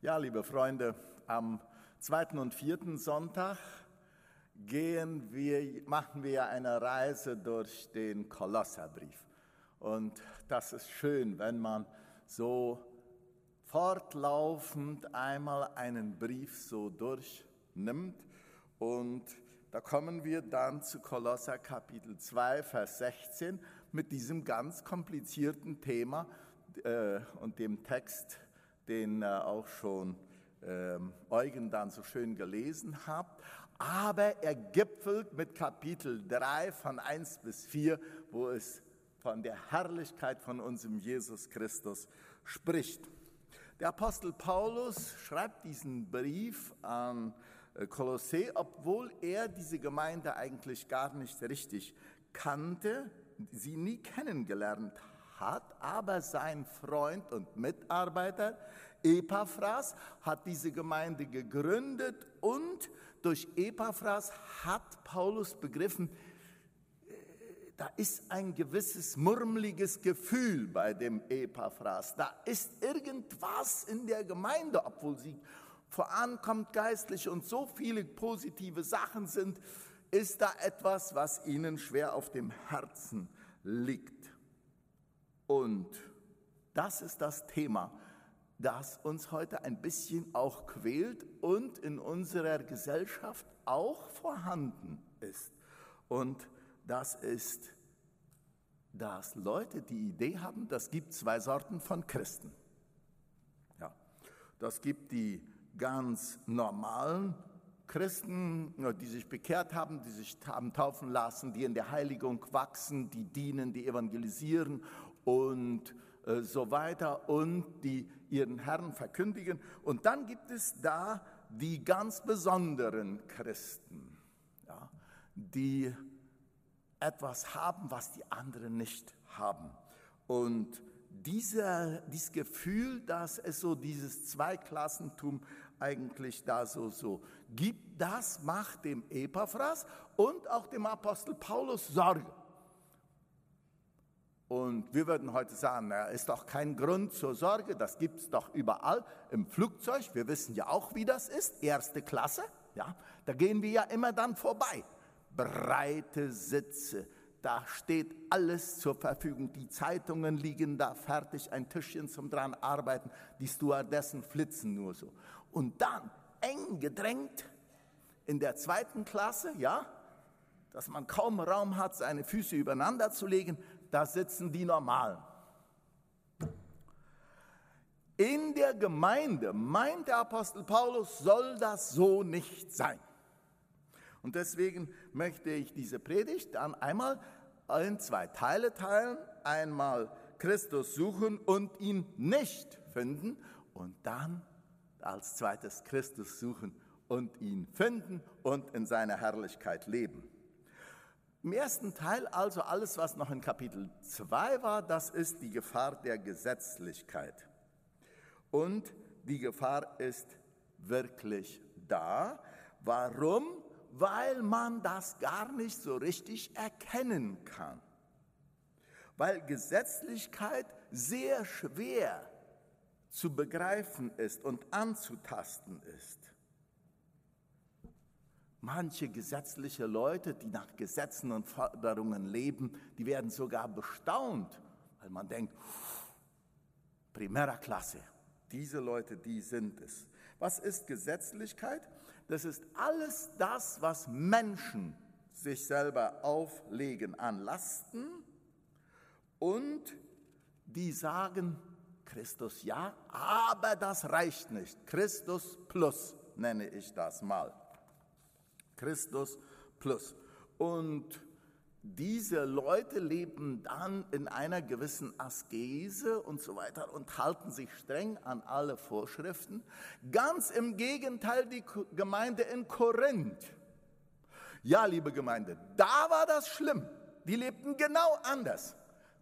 Ja, liebe Freunde, am zweiten und vierten Sonntag gehen wir, machen wir eine Reise durch den Kolosserbrief. Und das ist schön, wenn man so fortlaufend einmal einen Brief so durchnimmt. Und da kommen wir dann zu Kolosser Kapitel 2, Vers 16 mit diesem ganz komplizierten Thema äh, und dem Text den äh, auch schon ähm, Eugen dann so schön gelesen hat. Aber er gipfelt mit Kapitel 3 von 1 bis 4, wo es von der Herrlichkeit von unserem Jesus Christus spricht. Der Apostel Paulus schreibt diesen Brief an äh, Kolossä, obwohl er diese Gemeinde eigentlich gar nicht richtig kannte, sie nie kennengelernt hat, aber sein Freund und Mitarbeiter Epaphras hat diese Gemeinde gegründet und durch Epaphras hat Paulus begriffen, äh, da ist ein gewisses murmeliges Gefühl bei dem Epaphras. Da ist irgendwas in der Gemeinde, obwohl sie vorankommt geistlich und so viele positive Sachen sind, ist da etwas, was ihnen schwer auf dem Herzen liegt. Und das ist das Thema, das uns heute ein bisschen auch quält und in unserer Gesellschaft auch vorhanden ist. Und das ist, dass Leute die Idee haben, das gibt zwei Sorten von Christen. Ja, das gibt die ganz normalen Christen, die sich bekehrt haben, die sich haben taufen lassen, die in der Heiligung wachsen, die dienen, die evangelisieren und äh, so weiter und die ihren Herrn verkündigen. Und dann gibt es da die ganz besonderen Christen, ja, die etwas haben, was die anderen nicht haben. Und dieser, dieses Gefühl, dass es so dieses Zweiklassentum eigentlich da so, so gibt, das macht dem Epaphras und auch dem Apostel Paulus Sorge. Und wir würden heute sagen, na, ist doch kein Grund zur Sorge, das gibt es doch überall im Flugzeug. Wir wissen ja auch, wie das ist, erste Klasse. Ja, da gehen wir ja immer dann vorbei. Breite Sitze, da steht alles zur Verfügung. Die Zeitungen liegen da fertig, ein Tischchen zum dran arbeiten, die Stewardessen flitzen nur so. Und dann eng gedrängt in der zweiten Klasse, ja, dass man kaum Raum hat, seine Füße übereinander zu legen, da sitzen die Normalen. In der Gemeinde, meint der Apostel Paulus, soll das so nicht sein. Und deswegen möchte ich diese Predigt dann einmal in zwei Teile teilen. Einmal Christus suchen und ihn nicht finden und dann als zweites Christus suchen und ihn finden und in seiner Herrlichkeit leben. Im ersten Teil also alles, was noch in Kapitel 2 war, das ist die Gefahr der Gesetzlichkeit. Und die Gefahr ist wirklich da. Warum? Weil man das gar nicht so richtig erkennen kann. Weil Gesetzlichkeit sehr schwer zu begreifen ist und anzutasten ist. Manche gesetzliche Leute, die nach Gesetzen und Forderungen leben, die werden sogar bestaunt, weil man denkt, primera Klasse, diese Leute, die sind es. Was ist Gesetzlichkeit? Das ist alles das, was Menschen sich selber auflegen an Lasten und die sagen, Christus ja, aber das reicht nicht. Christus plus nenne ich das mal. Christus plus. Und diese Leute leben dann in einer gewissen Askese und so weiter und halten sich streng an alle Vorschriften. Ganz im Gegenteil die Gemeinde in Korinth. Ja, liebe Gemeinde, da war das schlimm. Die lebten genau anders.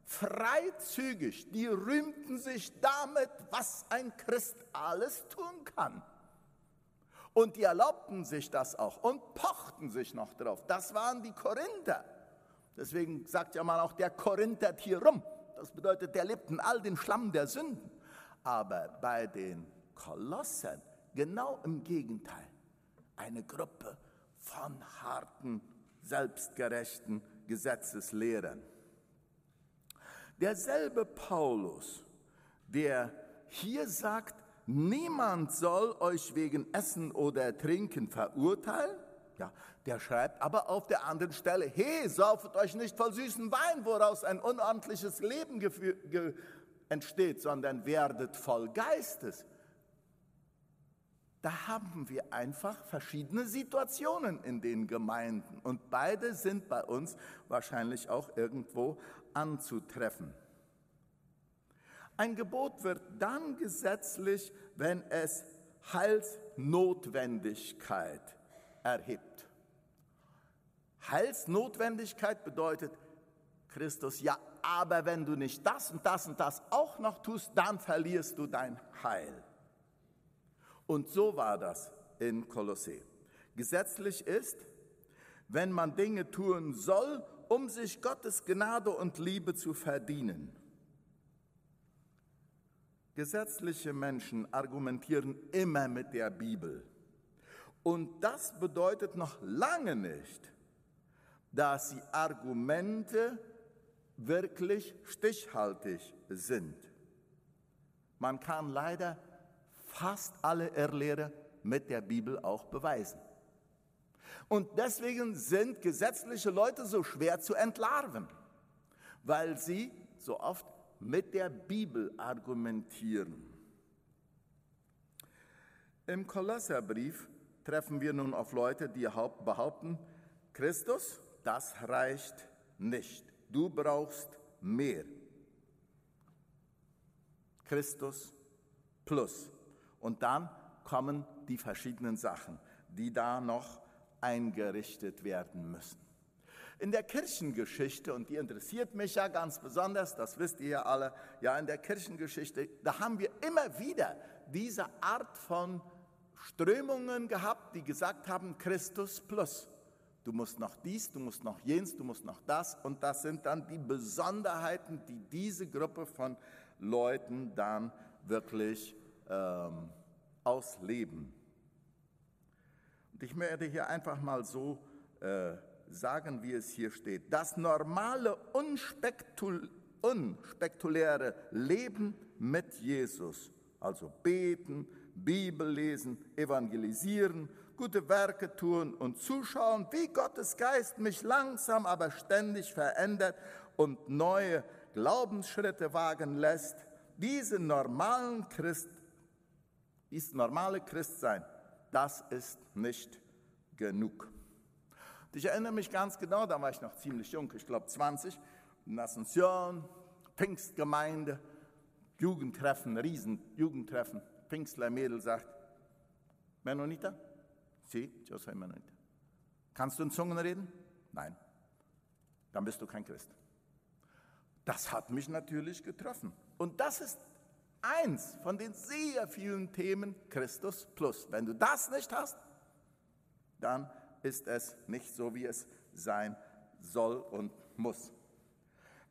Freizügig, die rühmten sich damit, was ein Christ alles tun kann. Und die erlaubten sich das auch und pochten sich noch drauf. Das waren die Korinther. Deswegen sagt ja mal auch der Korinther hier rum. Das bedeutet, der lebt in all den Schlamm der Sünden. Aber bei den Kolossen genau im Gegenteil. Eine Gruppe von harten, selbstgerechten Gesetzeslehrern. Derselbe Paulus, der hier sagt, niemand soll euch wegen Essen oder Trinken verurteilen, ja, der schreibt aber auf der anderen Stelle, hey, saufet euch nicht voll süßen Wein, woraus ein unordentliches Leben entsteht, sondern werdet voll Geistes. Da haben wir einfach verschiedene Situationen in den Gemeinden und beide sind bei uns wahrscheinlich auch irgendwo anzutreffen. Ein Gebot wird dann gesetzlich, wenn es Heilsnotwendigkeit erhebt. Heilsnotwendigkeit bedeutet, Christus, ja, aber wenn du nicht das und das und das auch noch tust, dann verlierst du dein Heil. Und so war das in Kolossee. Gesetzlich ist, wenn man Dinge tun soll, um sich Gottes Gnade und Liebe zu verdienen. Gesetzliche Menschen argumentieren immer mit der Bibel. Und das bedeutet noch lange nicht, dass die Argumente wirklich stichhaltig sind. Man kann leider fast alle Irrlehre mit der Bibel auch beweisen. Und deswegen sind gesetzliche Leute so schwer zu entlarven, weil sie so oft mit der Bibel argumentieren. Im Kolosserbrief treffen wir nun auf Leute, die behaupten, Christus, das reicht nicht. Du brauchst mehr. Christus plus. Und dann kommen die verschiedenen Sachen, die da noch eingerichtet werden müssen. In der Kirchengeschichte, und die interessiert mich ja ganz besonders, das wisst ihr ja alle, ja, in der Kirchengeschichte, da haben wir immer wieder diese Art von Strömungen gehabt, die gesagt haben, Christus plus. Du musst noch dies, du musst noch jenes, du musst noch das. Und das sind dann die Besonderheiten, die diese Gruppe von Leuten dann wirklich ähm, ausleben. Und ich werde hier einfach mal so äh, sagen, wie es hier steht. Das normale, unspektul unspektakuläre Leben mit Jesus, also beten, Bibel lesen, evangelisieren, gute Werke tun und zuschauen, wie Gottes Geist mich langsam, aber ständig verändert und neue Glaubensschritte wagen lässt. Diese normalen Christ, dieses normale Christsein, das ist nicht genug. Und ich erinnere mich ganz genau, da war ich noch ziemlich jung, ich glaube 20, in Asunción, Pfingstgemeinde, Jugendtreffen, Riesen Jugendtreffen. Pfingstler Mädel sagt, Menonita? Sí, yo soy Menonita. Kannst du in Zungen reden? Nein. Dann bist du kein Christ. Das hat mich natürlich getroffen. Und das ist eins von den sehr vielen Themen Christus plus. Wenn du das nicht hast, dann ist es nicht so, wie es sein soll und muss.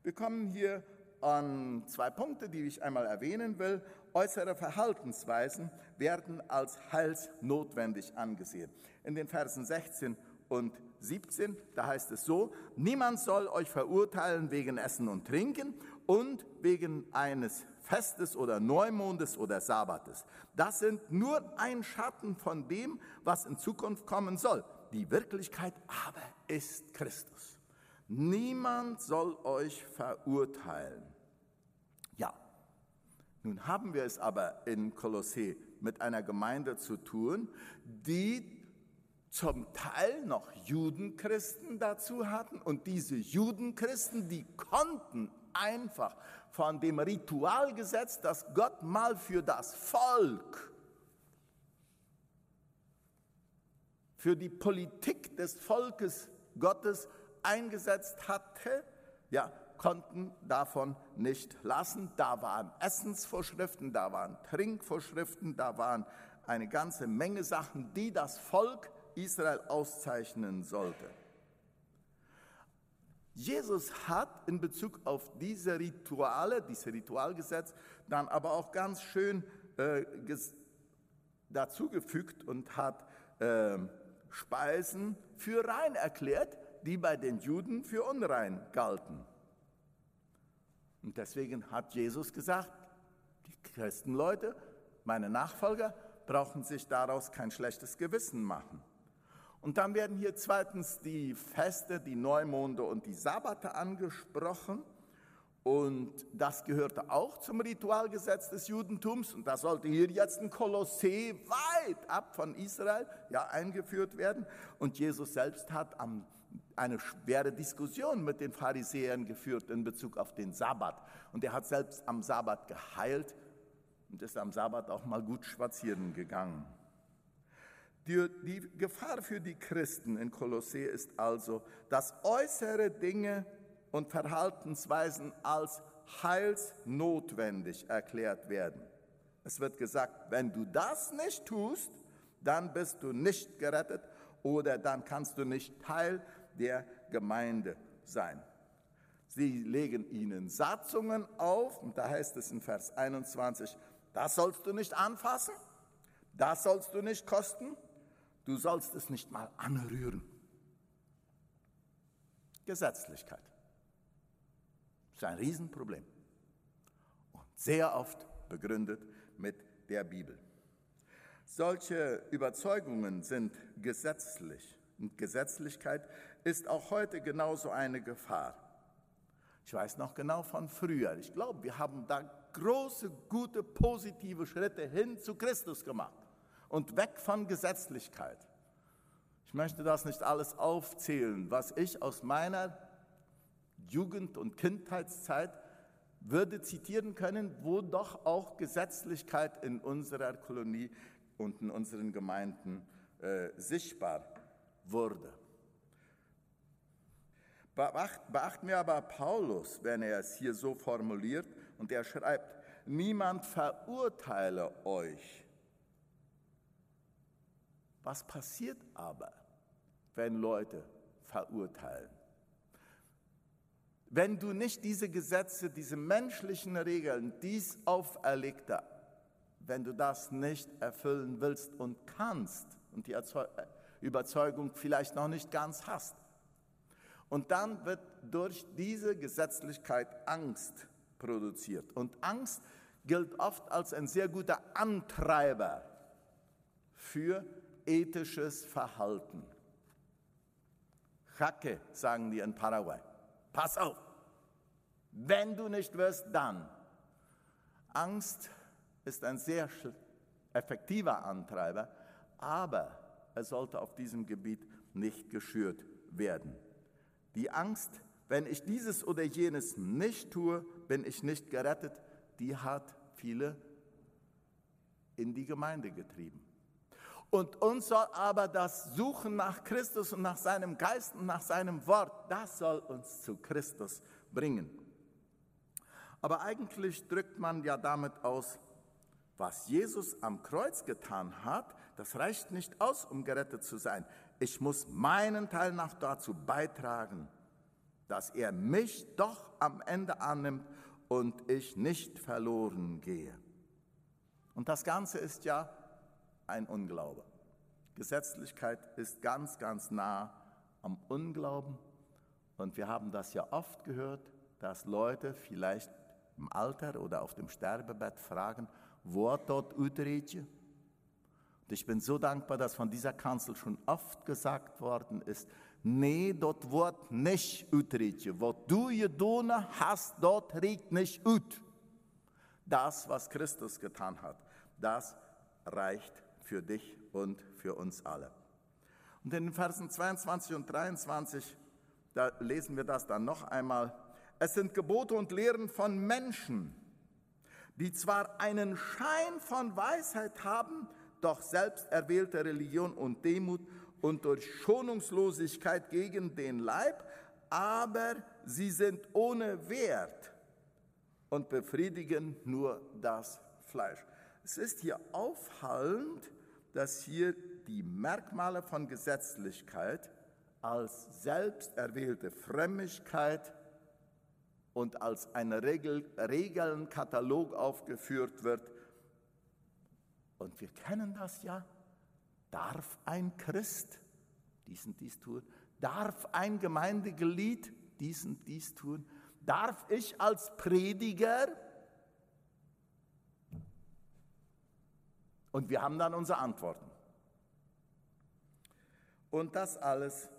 Wir kommen hier an zwei Punkte, die ich einmal erwähnen will. Äußere Verhaltensweisen werden als heilsnotwendig angesehen. In den Versen 16 und 17, da heißt es so, niemand soll euch verurteilen wegen Essen und Trinken und wegen eines Festes oder Neumondes oder Sabbates. Das sind nur ein Schatten von dem, was in Zukunft kommen soll. Die Wirklichkeit aber ist Christus. Niemand soll euch verurteilen. Ja, nun haben wir es aber in Kolossee mit einer Gemeinde zu tun, die zum Teil noch Judenchristen dazu hatten und diese Judenchristen, die konnten einfach von dem Ritualgesetz, das Gott mal für das Volk, für die Politik des Volkes Gottes eingesetzt hatte, ja, konnten davon nicht lassen. Da waren Essensvorschriften, da waren Trinkvorschriften, da waren eine ganze Menge Sachen, die das Volk Israel auszeichnen sollte. Jesus hat in Bezug auf diese Rituale, dieses Ritualgesetz, dann aber auch ganz schön äh, dazugefügt und hat äh, Speisen für rein erklärt, die bei den Juden für unrein galten. Und deswegen hat Jesus gesagt, die Christenleute, meine Nachfolger, brauchen sich daraus kein schlechtes Gewissen machen. Und dann werden hier zweitens die Feste, die Neumonde und die Sabbate angesprochen. Und das gehörte auch zum Ritualgesetz des Judentums. Und da sollte hier jetzt ein Kolossee weit ab von Israel ja, eingeführt werden. Und Jesus selbst hat am, eine schwere Diskussion mit den Pharisäern geführt in Bezug auf den Sabbat. Und er hat selbst am Sabbat geheilt und ist am Sabbat auch mal gut spazieren gegangen. Die, die Gefahr für die Christen in Kolossee ist also, dass äußere Dinge und Verhaltensweisen als heilsnotwendig erklärt werden. Es wird gesagt, wenn du das nicht tust, dann bist du nicht gerettet oder dann kannst du nicht Teil der Gemeinde sein. Sie legen ihnen Satzungen auf und da heißt es in Vers 21, das sollst du nicht anfassen, das sollst du nicht kosten, du sollst es nicht mal anrühren. Gesetzlichkeit. Das ist ein Riesenproblem und sehr oft begründet mit der Bibel. Solche Überzeugungen sind gesetzlich und Gesetzlichkeit ist auch heute genauso eine Gefahr. Ich weiß noch genau von früher. Ich glaube, wir haben da große, gute, positive Schritte hin zu Christus gemacht und weg von Gesetzlichkeit. Ich möchte das nicht alles aufzählen, was ich aus meiner Jugend- und Kindheitszeit würde zitieren können, wo doch auch Gesetzlichkeit in unserer Kolonie und in unseren Gemeinden äh, sichtbar wurde. Beacht, beachten wir aber Paulus, wenn er es hier so formuliert, und er schreibt, niemand verurteile euch. Was passiert aber, wenn Leute verurteilen? Wenn du nicht diese Gesetze, diese menschlichen Regeln, dies auferlegte, wenn du das nicht erfüllen willst und kannst und die Überzeugung vielleicht noch nicht ganz hast, und dann wird durch diese Gesetzlichkeit Angst produziert. Und Angst gilt oft als ein sehr guter Antreiber für ethisches Verhalten. Jacke, sagen die in Paraguay. Pass auf, wenn du nicht wirst, dann. Angst ist ein sehr effektiver Antreiber, aber er sollte auf diesem Gebiet nicht geschürt werden. Die Angst, wenn ich dieses oder jenes nicht tue, bin ich nicht gerettet, die hat viele in die Gemeinde getrieben. Und uns soll aber das Suchen nach Christus und nach seinem Geist und nach seinem Wort, das soll uns zu Christus bringen. Aber eigentlich drückt man ja damit aus, was Jesus am Kreuz getan hat, das reicht nicht aus, um gerettet zu sein. Ich muss meinen Teil noch dazu beitragen, dass er mich doch am Ende annimmt und ich nicht verloren gehe. Und das Ganze ist ja ein Unglaube. Gesetzlichkeit ist ganz, ganz nah am Unglauben. Und wir haben das ja oft gehört, dass Leute vielleicht im Alter oder auf dem Sterbebett fragen, wo dort Utrechtje? Und ich bin so dankbar, dass von dieser Kanzel schon oft gesagt worden ist, nee, dort wird nicht Utrechtje. Was du getan hast, dort riecht nicht ut. Das, was Christus getan hat, das reicht für dich und für uns alle. Und in den Versen 22 und 23, da lesen wir das dann noch einmal. Es sind Gebote und Lehren von Menschen, die zwar einen Schein von Weisheit haben, doch selbst erwählte Religion und Demut und durch Schonungslosigkeit gegen den Leib, aber sie sind ohne Wert und befriedigen nur das Fleisch. Es ist hier auffallend, dass hier die Merkmale von Gesetzlichkeit als selbst erwählte Frömmigkeit und als ein Regel, Regelnkatalog aufgeführt wird. Und wir kennen das ja. Darf ein Christ diesen dies tun? Darf ein Gemeindeglied diesen dies tun? Darf ich als Prediger? Und wir haben dann unsere Antworten. Und das alles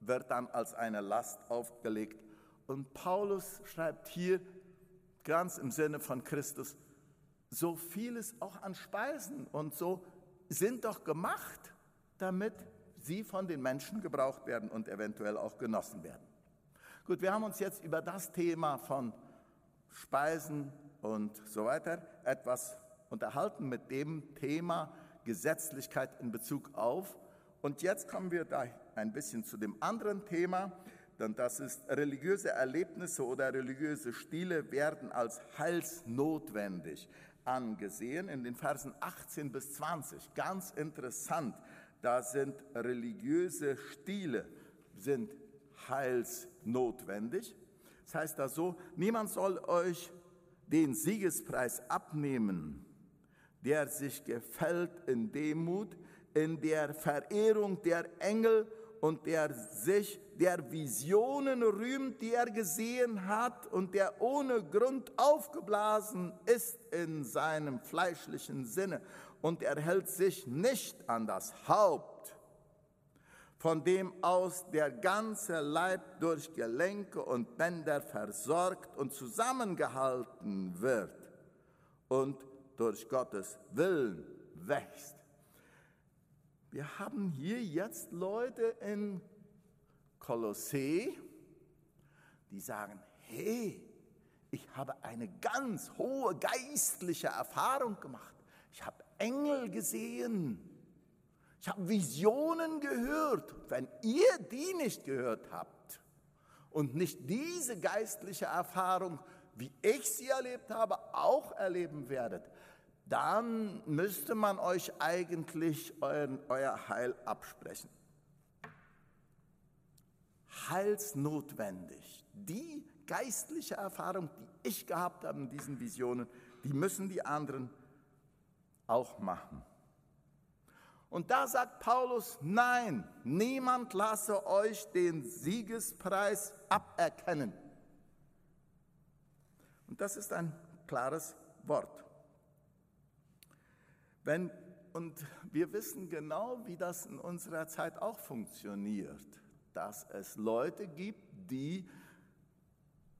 wird dann als eine Last aufgelegt. Und Paulus schreibt hier ganz im Sinne von Christus, so vieles auch an Speisen und so sind doch gemacht, damit sie von den Menschen gebraucht werden und eventuell auch genossen werden. Gut, wir haben uns jetzt über das Thema von Speisen und so weiter etwas unterhalten mit dem Thema Gesetzlichkeit in Bezug auf. Und jetzt kommen wir da ein bisschen zu dem anderen Thema, denn das ist religiöse Erlebnisse oder religiöse Stile werden als heilsnotwendig angesehen in den Versen 18 bis 20. Ganz interessant, da sind religiöse Stile, sind heilsnotwendig. Das heißt da so, niemand soll euch den Siegespreis abnehmen, der sich gefällt in Demut, in der Verehrung der Engel und der sich der Visionen rühmt, die er gesehen hat und der ohne Grund aufgeblasen ist in seinem fleischlichen Sinne. Und er hält sich nicht an das Haupt, von dem aus der ganze Leib durch Gelenke und Bänder versorgt und zusammengehalten wird. Und durch Gottes Willen wächst. Wir haben hier jetzt Leute in Kolossee, die sagen, hey, ich habe eine ganz hohe geistliche Erfahrung gemacht. Ich habe Engel gesehen. Ich habe Visionen gehört. Wenn ihr die nicht gehört habt und nicht diese geistliche Erfahrung, wie ich sie erlebt habe, auch erleben werdet, dann müsste man euch eigentlich euren, euer Heil absprechen. Heilsnotwendig. Die geistliche Erfahrung, die ich gehabt habe in diesen Visionen, die müssen die anderen auch machen. Und da sagt Paulus, nein, niemand lasse euch den Siegespreis aberkennen. Und das ist ein klares Wort. Wenn, und wir wissen genau, wie das in unserer Zeit auch funktioniert, dass es Leute gibt, die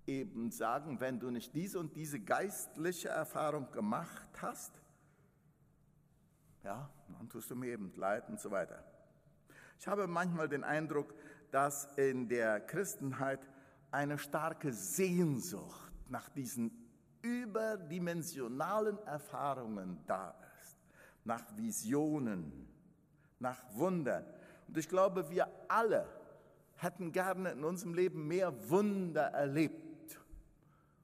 eben sagen, wenn du nicht diese und diese geistliche Erfahrung gemacht hast, ja, dann tust du mir eben leid und so weiter. Ich habe manchmal den Eindruck, dass in der Christenheit eine starke Sehnsucht nach diesen überdimensionalen Erfahrungen da ist, nach Visionen, nach Wundern. Und ich glaube, wir alle hätten gerne in unserem Leben mehr Wunder erlebt.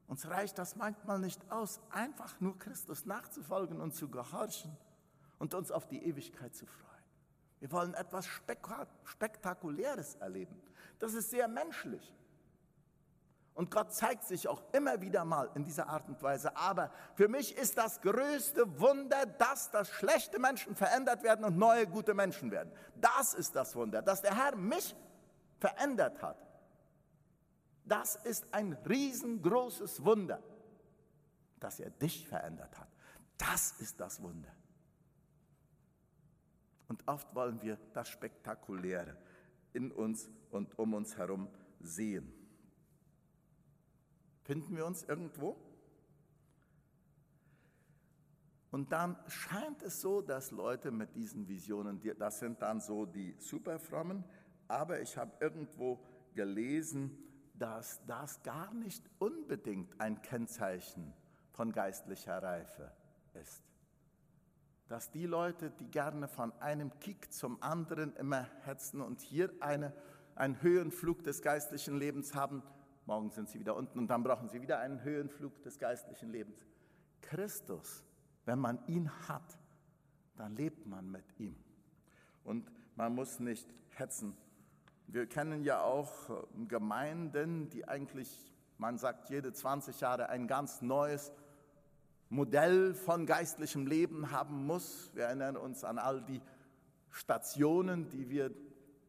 Uns reicht das manchmal nicht aus, einfach nur Christus nachzufolgen und zu gehorchen und uns auf die Ewigkeit zu freuen. Wir wollen etwas Spektakuläres erleben. Das ist sehr menschlich. Und Gott zeigt sich auch immer wieder mal in dieser Art und Weise. Aber für mich ist das größte Wunder, dass das schlechte Menschen verändert werden und neue gute Menschen werden. Das ist das Wunder, dass der Herr mich verändert hat. Das ist ein riesengroßes Wunder, dass er dich verändert hat. Das ist das Wunder. Und oft wollen wir das Spektakuläre in uns und um uns herum sehen. Finden wir uns irgendwo? Und dann scheint es so, dass Leute mit diesen Visionen, das sind dann so die Superfrommen, aber ich habe irgendwo gelesen, dass das gar nicht unbedingt ein Kennzeichen von geistlicher Reife ist dass die Leute, die gerne von einem Kick zum anderen immer hetzen und hier eine, einen Höhenflug des geistlichen Lebens haben, morgen sind sie wieder unten und dann brauchen sie wieder einen Höhenflug des geistlichen Lebens. Christus, wenn man ihn hat, dann lebt man mit ihm. Und man muss nicht hetzen. Wir kennen ja auch äh, Gemeinden, die eigentlich, man sagt, jede 20 Jahre ein ganz neues Modell von geistlichem Leben haben muss. Wir erinnern uns an all die Stationen, die wir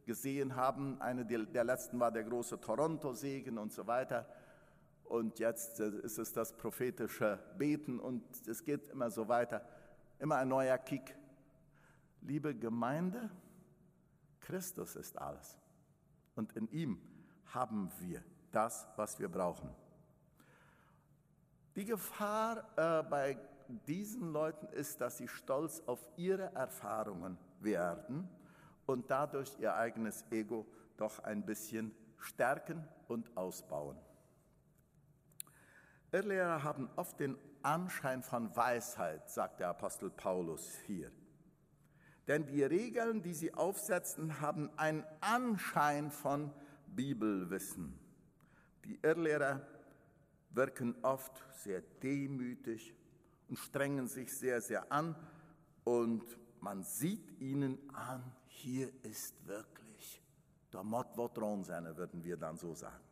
gesehen haben. Eine der letzten war der große Toronto-Segen und so weiter. Und jetzt äh, ist es das prophetische Beten und es geht immer so weiter. Immer ein neuer Kick. Liebe Gemeinde, Christus ist alles. Und in ihm haben wir das, was wir brauchen. Die Gefahr äh, bei diesen Leuten ist, dass sie stolz auf ihre Erfahrungen werden und dadurch ihr eigenes Ego doch ein bisschen stärken und ausbauen. Irrlehrer haben oft den Anschein von Weisheit, sagt der Apostel Paulus hier. Denn die Regeln, die sie aufsetzen, haben einen Anschein von Bibelwissen. Die Irrlehrer wirken oft sehr demütig und strengen sich sehr, sehr an und man sieht ihnen an, hier ist wirklich der Mott Votron seine, würden wir dann so sagen.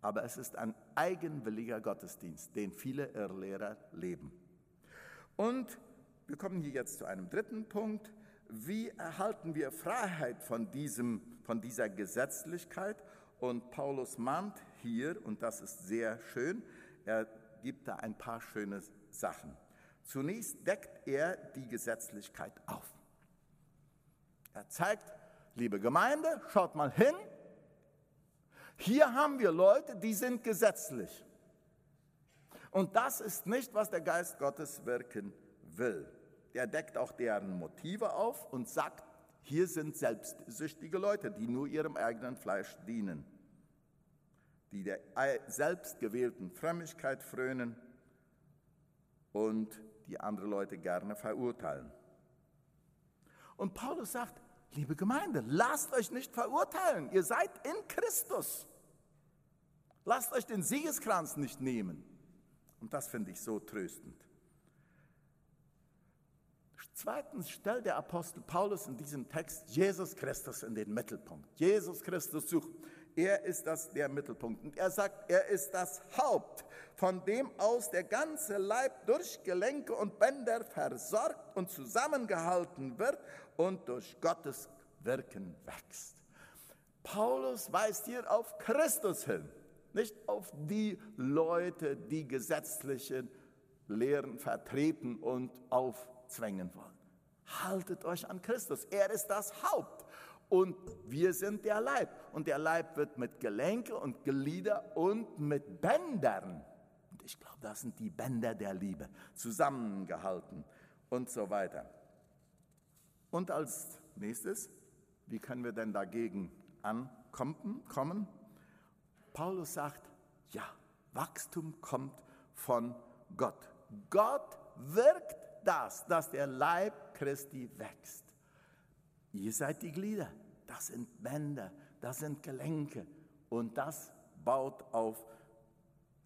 Aber es ist ein eigenwilliger Gottesdienst, den viele Irrlehrer leben. Und wir kommen hier jetzt zu einem dritten Punkt. Wie erhalten wir Freiheit von, diesem, von dieser Gesetzlichkeit? Und Paulus mahnt hier, und das ist sehr schön, er gibt da ein paar schöne Sachen. Zunächst deckt er die Gesetzlichkeit auf. Er zeigt, liebe Gemeinde, schaut mal hin, hier haben wir Leute, die sind gesetzlich. Und das ist nicht, was der Geist Gottes wirken will. Der deckt auch deren Motive auf und sagt, hier sind selbstsüchtige Leute, die nur ihrem eigenen Fleisch dienen die der selbstgewählten Frömmigkeit frönen und die andere Leute gerne verurteilen. Und Paulus sagt, liebe Gemeinde, lasst euch nicht verurteilen, ihr seid in Christus. Lasst euch den Siegeskranz nicht nehmen. Und das finde ich so tröstend. Zweitens stellt der Apostel Paulus in diesem Text Jesus Christus in den Mittelpunkt. Jesus Christus sucht. Er ist das der Mittelpunkt. Und er sagt, er ist das Haupt, von dem aus der ganze Leib durch Gelenke und Bänder versorgt und zusammengehalten wird und durch Gottes Wirken wächst. Paulus weist hier auf Christus hin, nicht auf die Leute, die gesetzliche Lehren vertreten und aufzwängen wollen. Haltet euch an Christus. Er ist das Haupt und wir sind der Leib. Und der Leib wird mit Gelenke und Glieder und mit Bändern, und ich glaube, das sind die Bänder der Liebe, zusammengehalten und so weiter. Und als nächstes, wie können wir denn dagegen ankommen? Paulus sagt, ja, Wachstum kommt von Gott. Gott wirkt das, dass der Leib Christi wächst. Ihr seid die Glieder, das sind Bänder, das sind Gelenke und das baut auf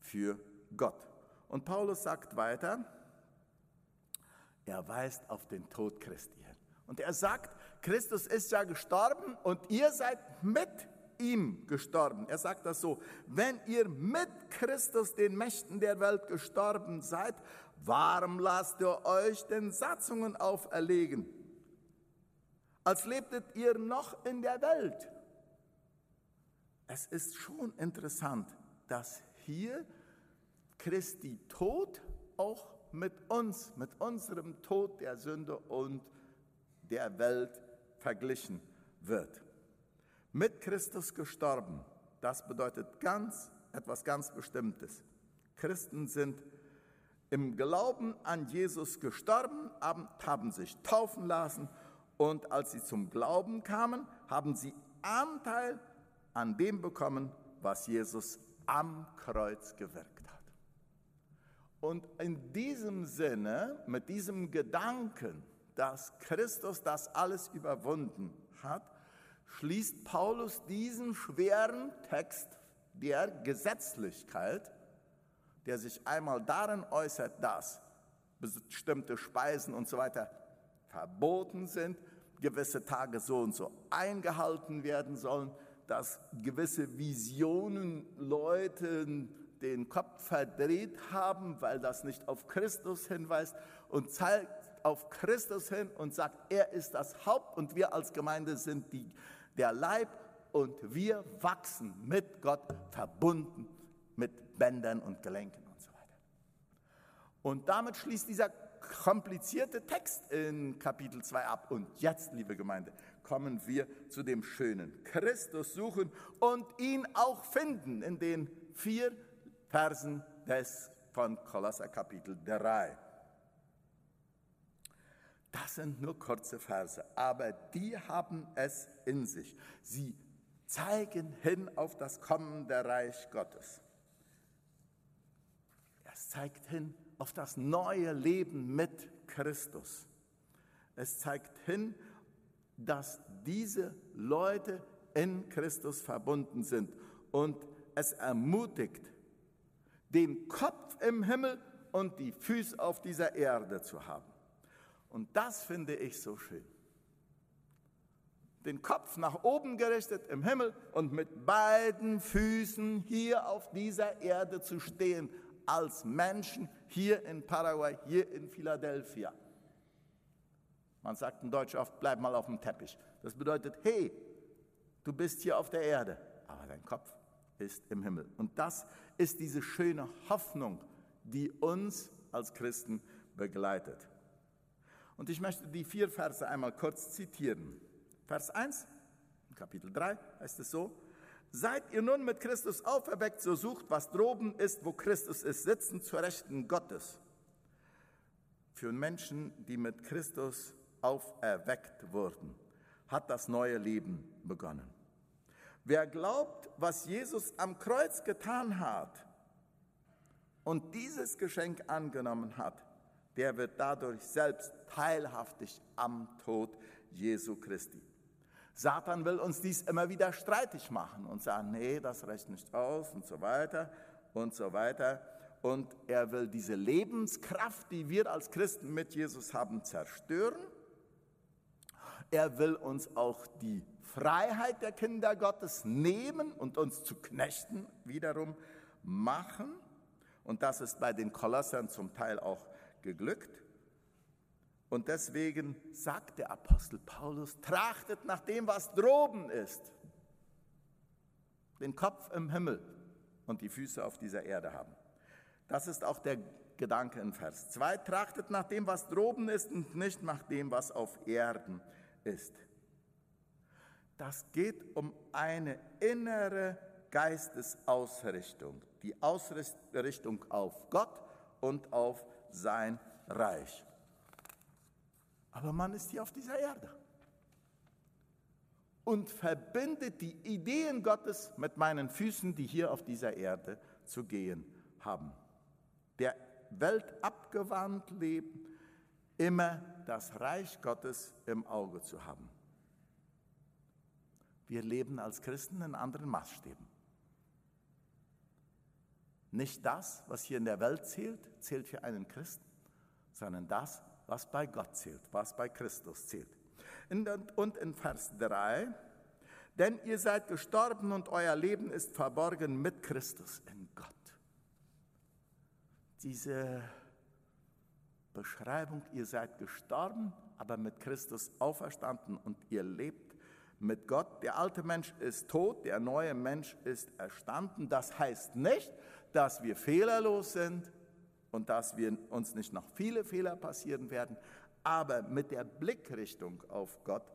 für Gott. Und Paulus sagt weiter, er weist auf den Tod Christi hin. Und er sagt, Christus ist ja gestorben und ihr seid mit ihm gestorben. Er sagt das so, wenn ihr mit Christus den Mächten der Welt gestorben seid, warum lasst ihr euch den Satzungen auferlegen? Als lebtet ihr noch in der Welt. Es ist schon interessant, dass hier Christi Tod auch mit uns, mit unserem Tod der Sünde und der Welt verglichen wird. Mit Christus gestorben, das bedeutet ganz etwas ganz Bestimmtes. Christen sind im Glauben an Jesus gestorben, haben sich taufen lassen und als sie zum Glauben kamen, haben sie Anteil an dem bekommen, was Jesus am Kreuz gewirkt hat. Und in diesem Sinne, mit diesem Gedanken, dass Christus das alles überwunden hat, schließt Paulus diesen schweren Text der Gesetzlichkeit, der sich einmal darin äußert, dass bestimmte Speisen und so weiter verboten sind, gewisse Tage so und so eingehalten werden sollen, dass gewisse Visionen Leuten den Kopf verdreht haben, weil das nicht auf Christus hinweist und zeigt auf Christus hin und sagt, er ist das Haupt und wir als Gemeinde sind die, der Leib und wir wachsen mit Gott verbunden mit Bändern und Gelenken und so weiter. Und damit schließt dieser komplizierte Text in Kapitel 2 ab. Und jetzt, liebe Gemeinde, kommen wir zu dem Schönen. Christus suchen und ihn auch finden in den vier Versen des von Kolosser Kapitel 3. Das sind nur kurze Verse, aber die haben es in sich. Sie zeigen hin auf das kommende Reich Gottes. Es zeigt hin auf das neue Leben mit Christus. Es zeigt hin, dass diese Leute in Christus verbunden sind und es ermutigt, den Kopf im Himmel und die Füße auf dieser Erde zu haben. Und das finde ich so schön. Den Kopf nach oben gerichtet im Himmel und mit beiden Füßen hier auf dieser Erde zu stehen als Menschen hier in Paraguay, hier in Philadelphia. Man sagt in Deutsch oft, bleib mal auf dem Teppich. Das bedeutet, hey, du bist hier auf der Erde, aber dein Kopf ist im Himmel. Und das ist diese schöne Hoffnung, die uns als Christen begleitet. Und ich möchte die vier Verse einmal kurz zitieren. Vers 1, Kapitel 3 heißt es so, Seid ihr nun mit Christus auferweckt, so sucht, was droben ist, wo Christus ist, sitzen zur Rechten Gottes. Für Menschen, die mit Christus auferweckt wurden, hat das neue Leben begonnen. Wer glaubt, was Jesus am Kreuz getan hat und dieses Geschenk angenommen hat, der wird dadurch selbst teilhaftig am Tod Jesu Christi. Satan will uns dies immer wieder streitig machen und sagen, nee, das reicht nicht aus und so weiter und so weiter. Und er will diese Lebenskraft, die wir als Christen mit Jesus haben, zerstören. Er will uns auch die Freiheit der Kinder Gottes nehmen und uns zu Knechten wiederum machen. Und das ist bei den Kolossern zum Teil auch geglückt. Und deswegen sagt der Apostel Paulus, trachtet nach dem, was droben ist. Den Kopf im Himmel und die Füße auf dieser Erde haben. Das ist auch der Gedanke in Vers 2. Trachtet nach dem, was droben ist und nicht nach dem, was auf Erden ist. Das geht um eine innere Geistesausrichtung, die Ausrichtung auf Gott und auf sein Reich. Aber man ist hier auf dieser Erde und verbindet die Ideen Gottes mit meinen Füßen, die hier auf dieser Erde zu gehen haben. Der Welt abgewandt leben, immer das Reich Gottes im Auge zu haben. Wir leben als Christen in anderen Maßstäben. Nicht das, was hier in der Welt zählt, zählt für einen Christen, sondern das, was bei Gott zählt, was bei Christus zählt. Und in Vers 3, denn ihr seid gestorben und euer Leben ist verborgen mit Christus in Gott. Diese Beschreibung, ihr seid gestorben, aber mit Christus auferstanden und ihr lebt mit Gott. Der alte Mensch ist tot, der neue Mensch ist erstanden. Das heißt nicht, dass wir fehlerlos sind, und dass wir uns nicht noch viele Fehler passieren werden, aber mit der Blickrichtung auf Gott,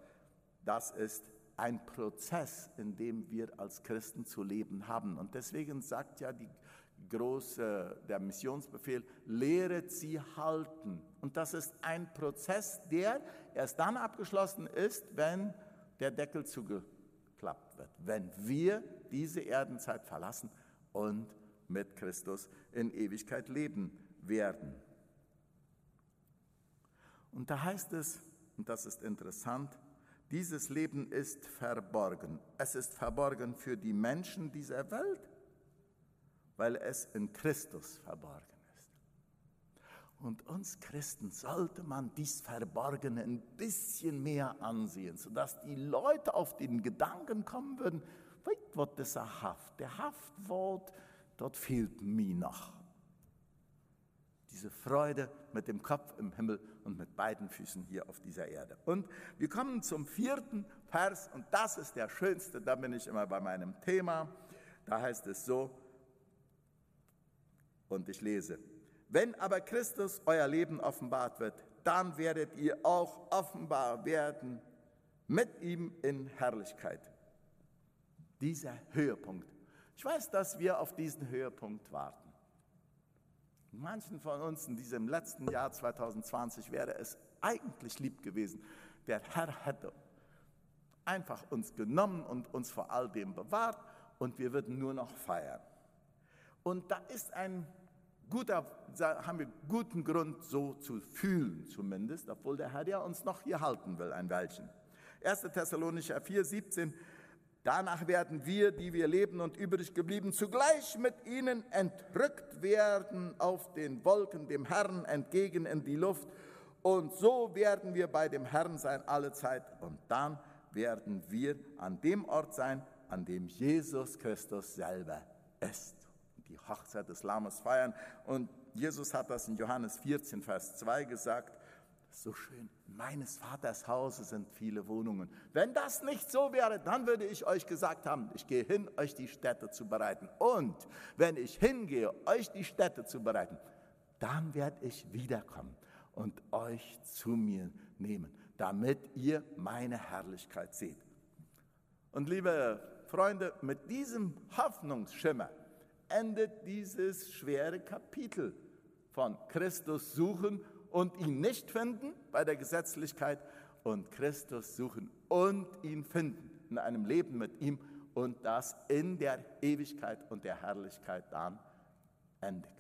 das ist ein Prozess, in dem wir als Christen zu leben haben. Und deswegen sagt ja die große, der Missionsbefehl, lehret sie halten. Und das ist ein Prozess, der erst dann abgeschlossen ist, wenn der Deckel zugeklappt wird, wenn wir diese Erdenzeit verlassen und mit Christus in Ewigkeit leben werden. Und da heißt es, und das ist interessant, dieses Leben ist verborgen. Es ist verborgen für die Menschen dieser Welt, weil es in Christus verborgen ist. Und uns Christen sollte man dies Verborgene ein bisschen mehr ansehen, sodass die Leute auf den Gedanken kommen würden, what is a Haft? Der Haft wird dort fehlt mir noch. Diese Freude mit dem Kopf im Himmel und mit beiden Füßen hier auf dieser Erde. Und wir kommen zum vierten Vers und das ist der schönste, da bin ich immer bei meinem Thema. Da heißt es so, und ich lese, wenn aber Christus euer Leben offenbart wird, dann werdet ihr auch offenbar werden mit ihm in Herrlichkeit. Dieser Höhepunkt. Ich weiß, dass wir auf diesen Höhepunkt warten. Manchen von uns in diesem letzten Jahr 2020 wäre es eigentlich lieb gewesen, der Herr hätte einfach uns genommen und uns vor all dem bewahrt und wir würden nur noch feiern. Und da ist ein guter, haben wir guten Grund, so zu fühlen zumindest, obwohl der Herr ja uns noch hier halten will, ein Weilchen. 1. Thessalonicher 4, 17. Danach werden wir, die wir leben und übrig geblieben, zugleich mit ihnen entrückt werden auf den Wolken dem Herrn entgegen in die Luft. Und so werden wir bei dem Herrn sein alle Zeit. Und dann werden wir an dem Ort sein, an dem Jesus Christus selber ist die Hochzeit des Lammes feiern. Und Jesus hat das in Johannes 14, Vers 2 gesagt. So schön, meines Vaters Hause sind viele Wohnungen. Wenn das nicht so wäre, dann würde ich euch gesagt haben, ich gehe hin, euch die Städte zu bereiten. Und wenn ich hingehe, euch die Städte zu bereiten, dann werde ich wiederkommen und euch zu mir nehmen, damit ihr meine Herrlichkeit seht. Und liebe Freunde, mit diesem Hoffnungsschimmer endet dieses schwere Kapitel von Christus suchen und ihn nicht finden bei der Gesetzlichkeit und Christus suchen und ihn finden in einem Leben mit ihm und das in der Ewigkeit und der Herrlichkeit dann endigt.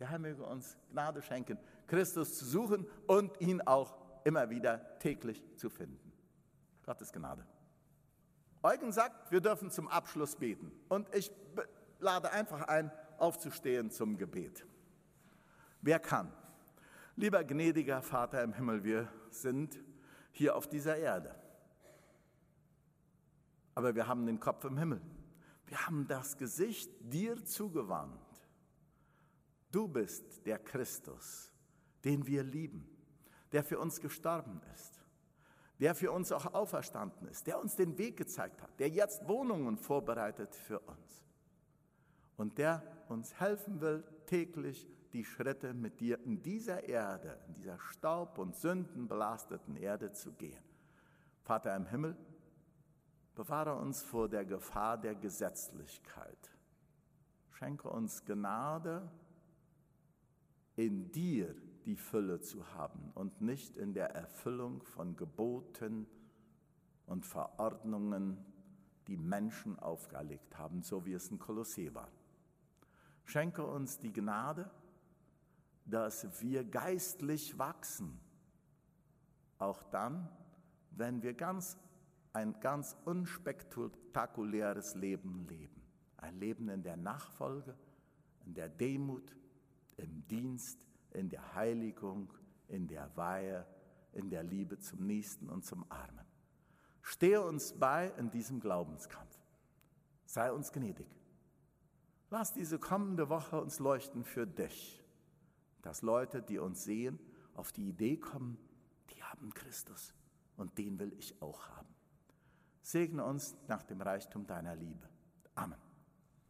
Der Herr möge uns Gnade schenken, Christus zu suchen und ihn auch immer wieder täglich zu finden. Gottes Gnade. Eugen sagt, wir dürfen zum Abschluss beten. Und ich lade einfach ein, aufzustehen zum Gebet. Wer kann? Lieber gnädiger Vater im Himmel, wir sind hier auf dieser Erde. Aber wir haben den Kopf im Himmel. Wir haben das Gesicht dir zugewandt. Du bist der Christus, den wir lieben, der für uns gestorben ist, der für uns auch auferstanden ist, der uns den Weg gezeigt hat, der jetzt Wohnungen vorbereitet für uns und der uns helfen will, täglich die Schritte mit dir in dieser Erde, in dieser staub- und sündenbelasteten Erde zu gehen. Vater im Himmel, bewahre uns vor der Gefahr der Gesetzlichkeit. Schenke uns Gnade, in dir die Fülle zu haben und nicht in der Erfüllung von Geboten und Verordnungen, die Menschen aufgelegt haben, so wie es in Kolossee war. Schenke uns die Gnade, dass wir geistlich wachsen, auch dann, wenn wir ganz, ein ganz unspektakuläres Leben leben. Ein Leben in der Nachfolge, in der Demut, im Dienst, in der Heiligung, in der Weihe, in der Liebe zum Nächsten und zum Armen. Stehe uns bei in diesem Glaubenskampf. Sei uns gnädig. Lass diese kommende Woche uns leuchten für dich, dass Leute, die uns sehen, auf die Idee kommen, die haben Christus und den will ich auch haben. Segne uns nach dem Reichtum deiner Liebe. Amen.